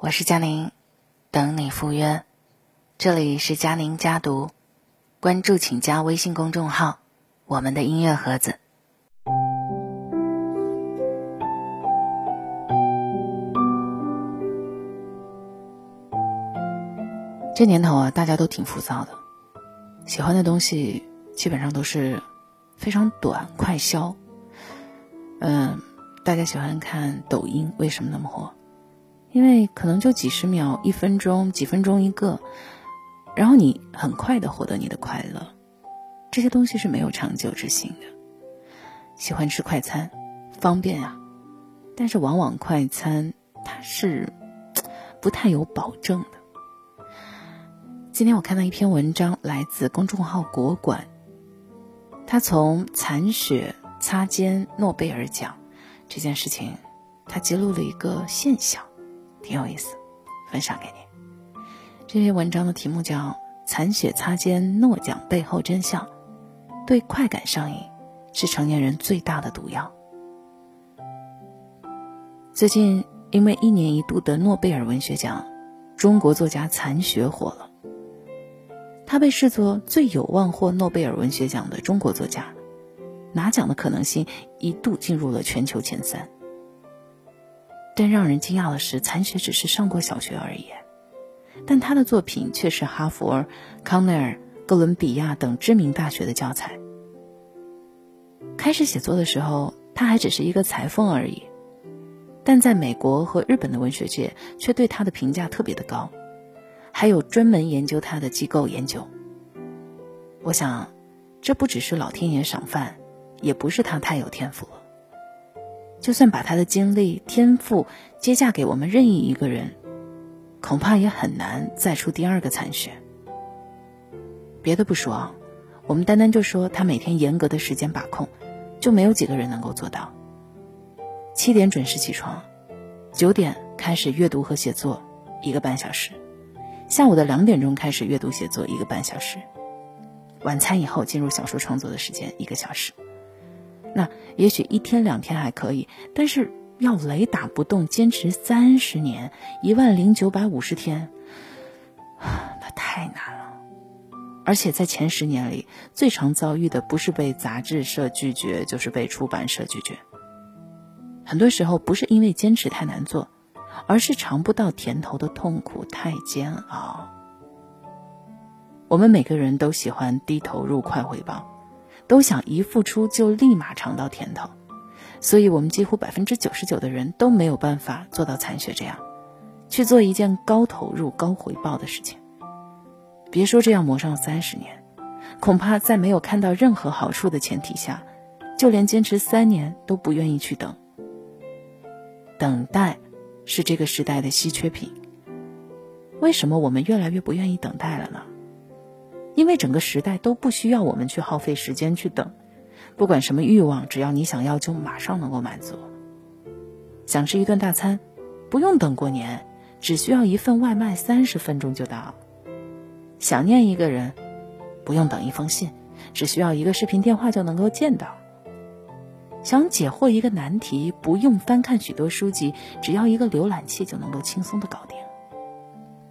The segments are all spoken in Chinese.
我是佳宁，等你赴约。这里是佳宁家读，关注请加微信公众号“我们的音乐盒子”。这年头啊，大家都挺浮躁的，喜欢的东西基本上都是非常短、快消。嗯，大家喜欢看抖音，为什么那么火？因为可能就几十秒、一分钟、几分钟一个，然后你很快的获得你的快乐。这些东西是没有长久之性的。喜欢吃快餐，方便啊，但是往往快餐它是不太有保证的。今天我看到一篇文章，来自公众号“国馆”。他从残雪擦肩诺贝尔奖这件事情，他揭露了一个现象，挺有意思，分享给你。这篇文章的题目叫《残雪擦肩诺奖背后真相》，对快感上瘾是成年人最大的毒药。最近，因为一年一度的诺贝尔文学奖，中国作家残雪火了。他被视作最有望获诺贝尔文学奖的中国作家，拿奖的可能性一度进入了全球前三。但让人惊讶的是，残雪只是上过小学而已，但他的作品却是哈佛、康奈尔、哥伦比亚等知名大学的教材。开始写作的时候，他还只是一个裁缝而已，但在美国和日本的文学界却对他的评价特别的高。还有专门研究他的机构研究。我想，这不只是老天爷赏饭，也不是他太有天赋了。就算把他的精力、天赋接嫁给我们任意一个人，恐怕也很难再出第二个残雪。别的不说，我们单单就说他每天严格的时间把控，就没有几个人能够做到。七点准时起床，九点开始阅读和写作，一个半小时。下午的两点钟开始阅读写作一个半小时，晚餐以后进入小说创作的时间一个小时。那也许一天两天还可以，但是要雷打不动坚持三十年一万零九百五十天，那太难了。而且在前十年里，最常遭遇的不是被杂志社拒绝，就是被出版社拒绝。很多时候不是因为坚持太难做。而是尝不到甜头的痛苦太煎熬。我们每个人都喜欢低投入快回报，都想一付出就立马尝到甜头，所以我们几乎百分之九十九的人都没有办法做到残雪这样，去做一件高投入高回报的事情。别说这样磨上三十年，恐怕在没有看到任何好处的前提下，就连坚持三年都不愿意去等。等待。是这个时代的稀缺品。为什么我们越来越不愿意等待了呢？因为整个时代都不需要我们去耗费时间去等，不管什么欲望，只要你想要，就马上能够满足。想吃一顿大餐，不用等过年，只需要一份外卖，三十分钟就到。想念一个人，不用等一封信，只需要一个视频电话就能够见到。想解惑一个难题，不用翻看许多书籍，只要一个浏览器就能够轻松的搞定。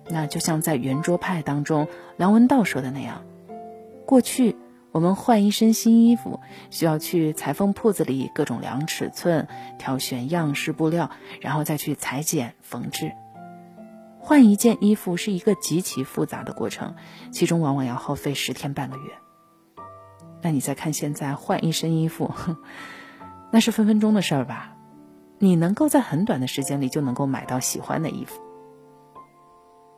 那就像在圆桌派当中梁文道说的那样，过去我们换一身新衣服，需要去裁缝铺子里各种量尺寸、挑选样式布料，然后再去裁剪缝制。换一件衣服是一个极其复杂的过程，其中往往要耗费十天半个月。那你再看现在换一身衣服。那是分分钟的事儿吧？你能够在很短的时间里就能够买到喜欢的衣服。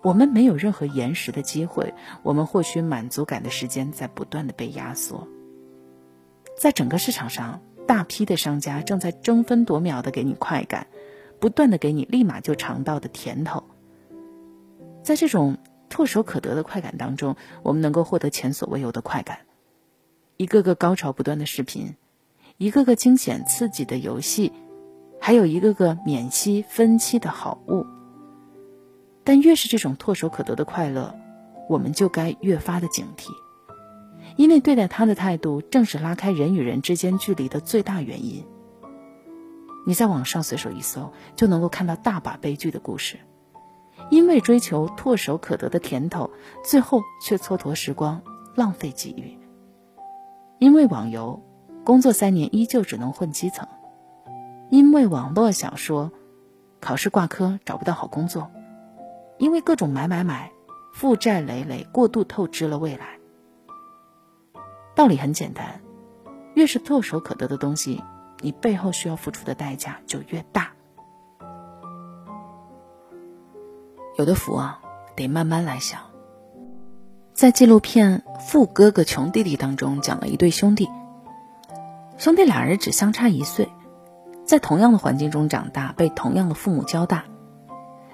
我们没有任何延时的机会，我们获取满足感的时间在不断的被压缩。在整个市场上，大批的商家正在争分夺秒的给你快感，不断的给你立马就尝到的甜头。在这种唾手可得的快感当中，我们能够获得前所未有的快感，一个个高潮不断的视频。一个个惊险刺激的游戏，还有一个个免息分期的好物。但越是这种唾手可得的快乐，我们就该越发的警惕，因为对待他的态度，正是拉开人与人之间距离的最大原因。你在网上随手一搜，就能够看到大把悲剧的故事。因为追求唾手可得的甜头，最后却蹉跎时光，浪费机遇。因为网游，工作三年依旧只能混基层；因为网络小说，考试挂科找不到好工作；因为各种买买买，负债累累，过度透支了未来。道理很简单，越是唾手可得的东西，你背后需要付出的代价就越大。有的福啊，得慢慢来享。在纪录片《富哥哥穷弟弟》当中，讲了一对兄弟，兄弟俩人只相差一岁，在同样的环境中长大，被同样的父母教大，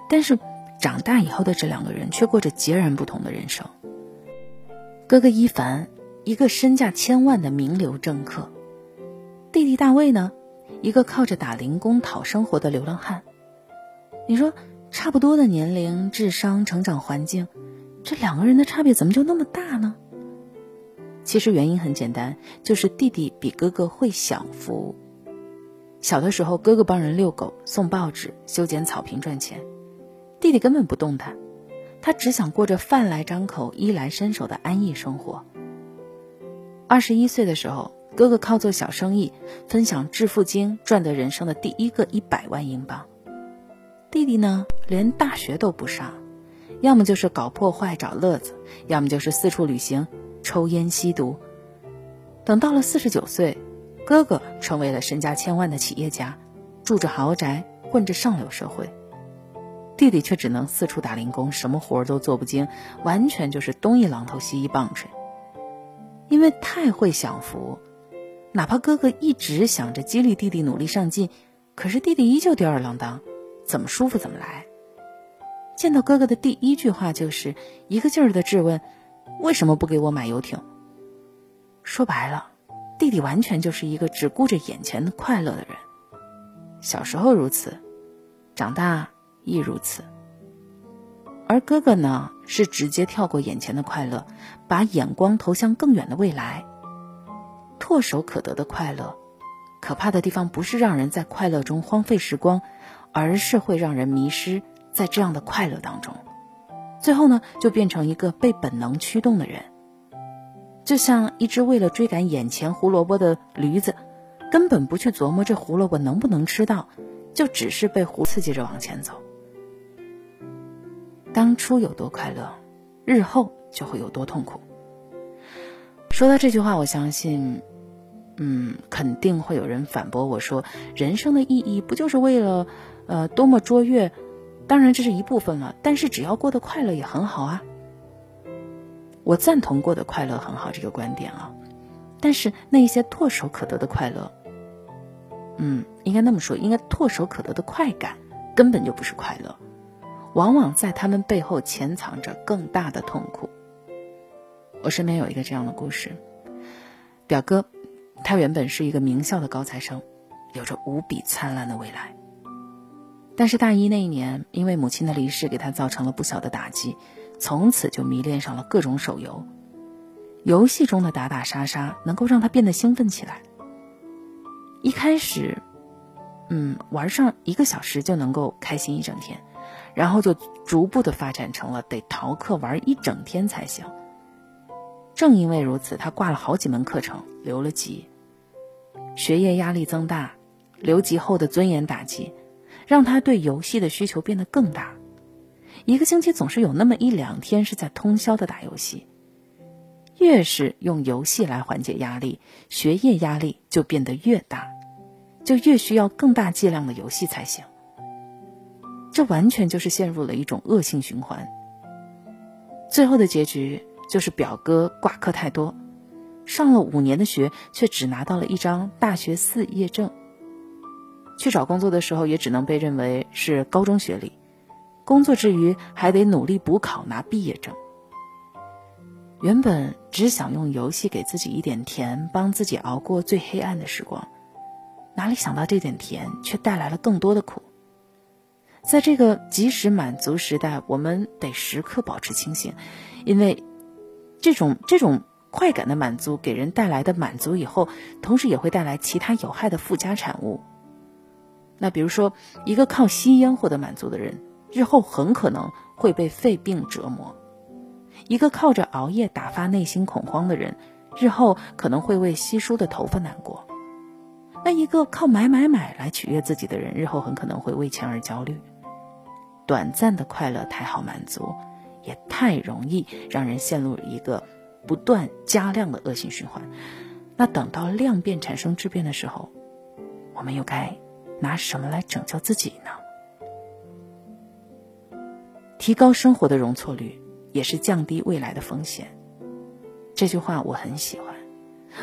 但是长大以后的这两个人却过着截然不同的人生。哥哥伊凡，一个身价千万的名流政客；弟弟大卫呢，一个靠着打零工讨生活的流浪汉。你说？差不多的年龄、智商、成长环境，这两个人的差别怎么就那么大呢？其实原因很简单，就是弟弟比哥哥会享福。小的时候，哥哥帮人遛狗、送报纸、修剪草坪赚钱，弟弟根本不动弹，他只想过着饭来张口、衣来伸手的安逸生活。二十一岁的时候，哥哥靠做小生意，分享致富经，赚得人生的第一个一百万英镑。弟弟呢，连大学都不上，要么就是搞破坏找乐子，要么就是四处旅行、抽烟吸毒。等到了四十九岁，哥哥成为了身家千万的企业家，住着豪宅，混着上流社会，弟弟却只能四处打零工，什么活儿都做不精，完全就是东一榔头西一棒槌。因为太会享福，哪怕哥哥一直想着激励弟弟努力上进，可是弟弟依旧吊儿郎当。怎么舒服怎么来。见到哥哥的第一句话就是一个劲儿的质问：“为什么不给我买游艇？”说白了，弟弟完全就是一个只顾着眼前的快乐的人。小时候如此，长大亦如此。而哥哥呢，是直接跳过眼前的快乐，把眼光投向更远的未来。唾手可得的快乐，可怕的地方不是让人在快乐中荒废时光。而是会让人迷失在这样的快乐当中，最后呢，就变成一个被本能驱动的人，就像一只为了追赶眼前胡萝卜的驴子，根本不去琢磨这胡萝卜能不能吃到，就只是被胡刺激着往前走。当初有多快乐，日后就会有多痛苦。说到这句话，我相信，嗯，肯定会有人反驳我说，人生的意义不就是为了？呃，多么卓越，当然这是一部分了。但是只要过得快乐也很好啊。我赞同过得快乐很好这个观点啊。但是那一些唾手可得的快乐，嗯，应该那么说，应该唾手可得的快感根本就不是快乐，往往在他们背后潜藏着更大的痛苦。我身边有一个这样的故事，表哥，他原本是一个名校的高材生，有着无比灿烂的未来。但是大一那一年，因为母亲的离世，给他造成了不小的打击，从此就迷恋上了各种手游。游戏中的打打杀杀能够让他变得兴奋起来。一开始，嗯，玩上一个小时就能够开心一整天，然后就逐步的发展成了得逃课玩一整天才行。正因为如此，他挂了好几门课程，留了级。学业压力增大，留级后的尊严打击。让他对游戏的需求变得更大，一个星期总是有那么一两天是在通宵的打游戏。越是用游戏来缓解压力，学业压力就变得越大，就越需要更大剂量的游戏才行。这完全就是陷入了一种恶性循环。最后的结局就是表哥挂科太多，上了五年的学，却只拿到了一张大学四业证。去找工作的时候，也只能被认为是高中学历，工作之余还得努力补考拿毕业证。原本只想用游戏给自己一点甜，帮自己熬过最黑暗的时光，哪里想到这点甜却带来了更多的苦。在这个及时满足时代，我们得时刻保持清醒，因为这种这种快感的满足给人带来的满足以后，同时也会带来其他有害的附加产物。那比如说，一个靠吸烟获得满足的人，日后很可能会被肺病折磨。一个靠着熬夜打发内心恐慌的人，日后可能会为稀疏的头发难过。那一个靠买买买来取悦自己的人，日后很可能会为钱而焦虑。短暂的快乐太好满足，也太容易让人陷入一个不断加量的恶性循环。那等到量变产生质变的时候，我们又该拿什么来拯救自己呢？提高生活的容错率，也是降低未来的风险。这句话我很喜欢。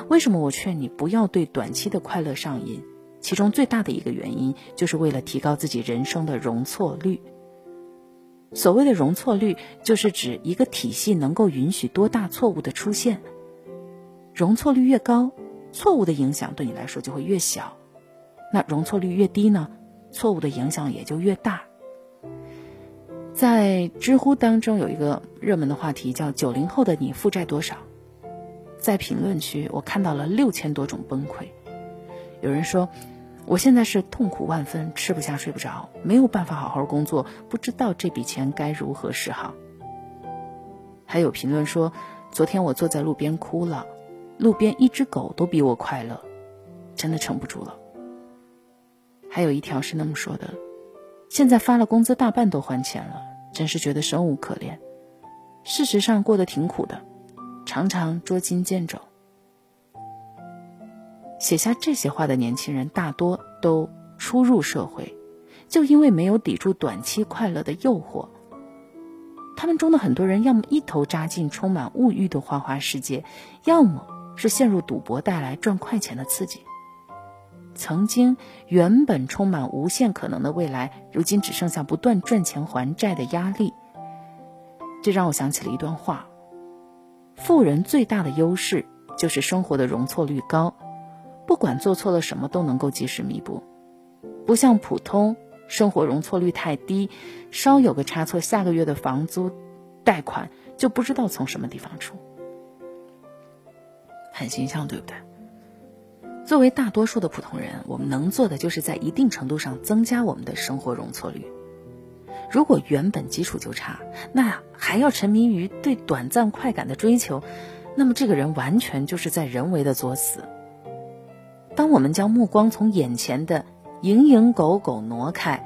为什么我劝你不要对短期的快乐上瘾？其中最大的一个原因，就是为了提高自己人生的容错率。所谓的容错率，就是指一个体系能够允许多大错误的出现。容错率越高，错误的影响对你来说就会越小。那容错率越低呢？错误的影响也就越大。在知乎当中有一个热门的话题叫“九零后的你负债多少”。在评论区，我看到了六千多种崩溃。有人说，我现在是痛苦万分，吃不下睡不着，没有办法好好工作，不知道这笔钱该如何是好。还有评论说，昨天我坐在路边哭了，路边一只狗都比我快乐，真的撑不住了。还有一条是那么说的：现在发了工资，大半都还钱了，真是觉得生无可恋。事实上，过得挺苦的。常常捉襟见肘。写下这些话的年轻人大多都初入社会，就因为没有抵住短期快乐的诱惑。他们中的很多人，要么一头扎进充满物欲的花花世界，要么是陷入赌博带来赚快钱的刺激。曾经原本充满无限可能的未来，如今只剩下不断赚钱还债的压力。这让我想起了一段话。富人最大的优势就是生活的容错率高，不管做错了什么都能够及时弥补，不像普通生活容错率太低，稍有个差错，下个月的房租、贷款就不知道从什么地方出，很形象，对不对？作为大多数的普通人，我们能做的就是在一定程度上增加我们的生活容错率。如果原本基础就差，那还要沉迷于对短暂快感的追求，那么这个人完全就是在人为的作死。当我们将目光从眼前的蝇营狗苟挪开，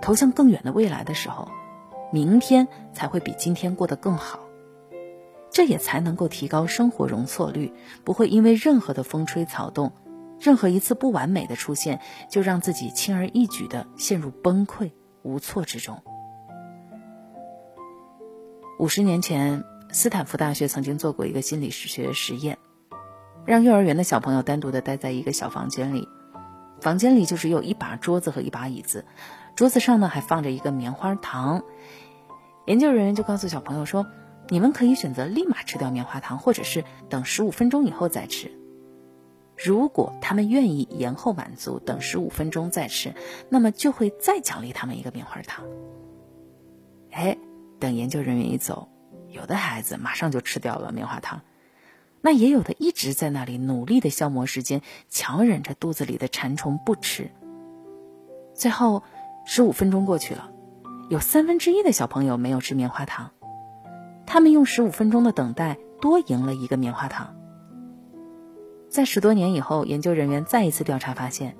投向更远的未来的时候，明天才会比今天过得更好。这也才能够提高生活容错率，不会因为任何的风吹草动，任何一次不完美的出现，就让自己轻而易举的陷入崩溃无措之中。五十年前，斯坦福大学曾经做过一个心理学实验，让幼儿园的小朋友单独的待在一个小房间里，房间里就只有一把桌子和一把椅子，桌子上呢还放着一个棉花糖。研究人员就告诉小朋友说：“你们可以选择立马吃掉棉花糖，或者是等十五分钟以后再吃。如果他们愿意延后满足，等十五分钟再吃，那么就会再奖励他们一个棉花糖。”哎。等研究人员一走，有的孩子马上就吃掉了棉花糖，那也有的一直在那里努力的消磨时间，强忍着肚子里的馋虫不吃。最后，十五分钟过去了，有三分之一的小朋友没有吃棉花糖，他们用十五分钟的等待多赢了一个棉花糖。在十多年以后，研究人员再一次调查发现，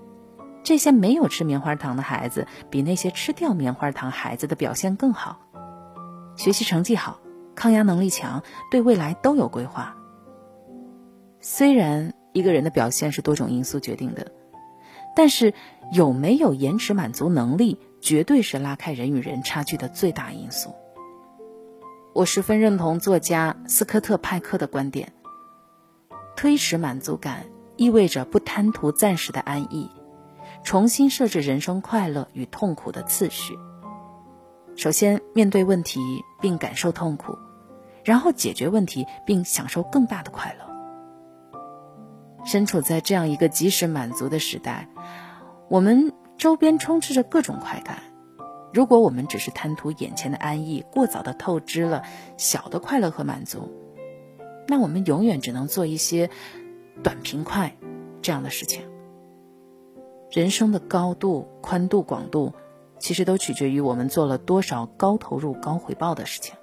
这些没有吃棉花糖的孩子比那些吃掉棉花糖孩子的表现更好。学习成绩好，抗压能力强，对未来都有规划。虽然一个人的表现是多种因素决定的，但是有没有延迟满足能力，绝对是拉开人与人差距的最大因素。我十分认同作家斯科特派克的观点：推迟满足感意味着不贪图暂时的安逸，重新设置人生快乐与痛苦的次序。首先面对问题并感受痛苦，然后解决问题并享受更大的快乐。身处在这样一个及时满足的时代，我们周边充斥着各种快感。如果我们只是贪图眼前的安逸，过早的透支了小的快乐和满足，那我们永远只能做一些短平快这样的事情。人生的高度、宽度、广度。其实都取决于我们做了多少高投入高回报的事情。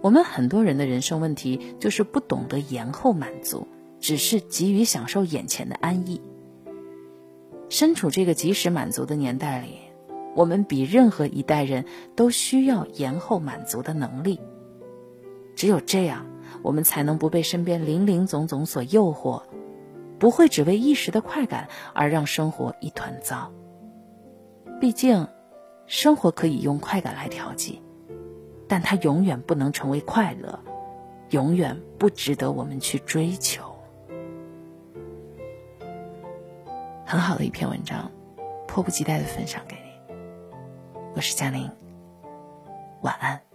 我们很多人的人生问题就是不懂得延后满足，只是急于享受眼前的安逸。身处这个及时满足的年代里，我们比任何一代人都需要延后满足的能力。只有这样，我们才能不被身边林林总总所诱惑，不会只为一时的快感而让生活一团糟。毕竟，生活可以用快感来调剂。但它永远不能成为快乐，永远不值得我们去追求。很好的一篇文章，迫不及待的分享给你。我是嘉玲，晚安。